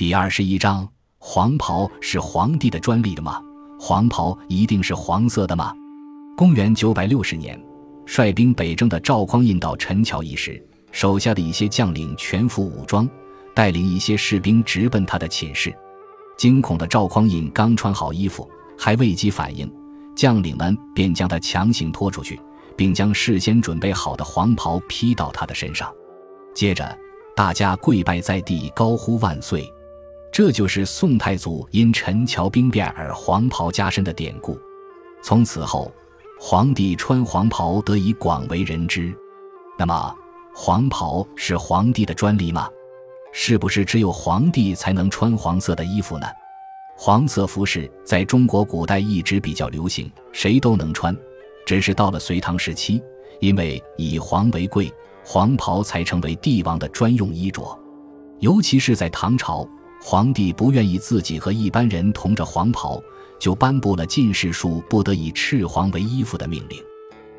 第二十一章：黄袍是皇帝的专利的吗？黄袍一定是黄色的吗？公元九百六十年，率兵北征的赵匡胤到陈桥一时，手下的一些将领全副武装，带领一些士兵直奔他的寝室。惊恐的赵匡胤刚穿好衣服，还未及反应，将领们便将他强行拖出去，并将事先准备好的黄袍披到他的身上。接着，大家跪拜在地，高呼万岁。这就是宋太祖因陈桥兵变而黄袍加身的典故。从此后，皇帝穿黄袍得以广为人知。那么，黄袍是皇帝的专利吗？是不是只有皇帝才能穿黄色的衣服呢？黄色服饰在中国古代一直比较流行，谁都能穿。只是到了隋唐时期，因为以黄为贵，黄袍才成为帝王的专用衣着。尤其是在唐朝，皇帝不愿意自己和一般人同着黄袍，就颁布了进士庶不得以赤黄为衣服的命令。《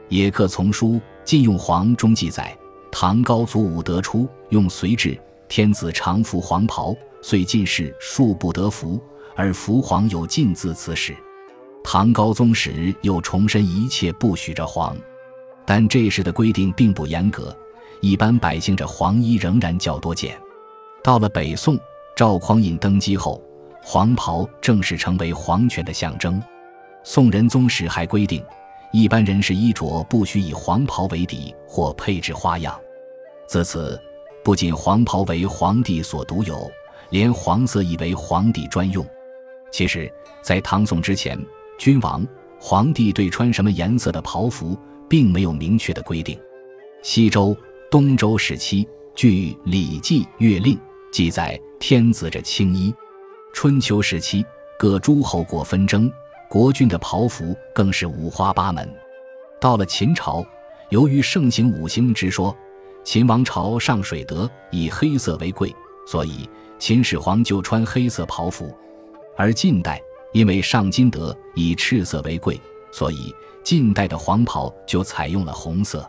野客丛书·禁用黄》中记载，唐高祖武德初用隋制。天子常服黄袍，遂进士庶不得服，而服黄有禁字此史。唐高宗时又重申一切不许着黄，但这时的规定并不严格，一般百姓着黄衣仍然较多见。到了北宋，赵匡胤登基后，黄袍正式成为皇权的象征。宋仁宗时还规定，一般人士衣着不许以黄袍为底或配置花样。自此。不仅黄袍为皇帝所独有，连黄色亦为皇帝专用。其实，在唐宋之前，君王、皇帝对穿什么颜色的袍服并没有明确的规定。西周、东周时期，据《礼记·乐令》记载，天子着青衣。春秋时期，各诸侯国纷争，国君的袍服更是五花八门。到了秦朝，由于盛行五行之说。秦王朝上水德以黑色为贵，所以秦始皇就穿黑色袍服；而晋代因为上金德以赤色为贵，所以晋代的黄袍就采用了红色。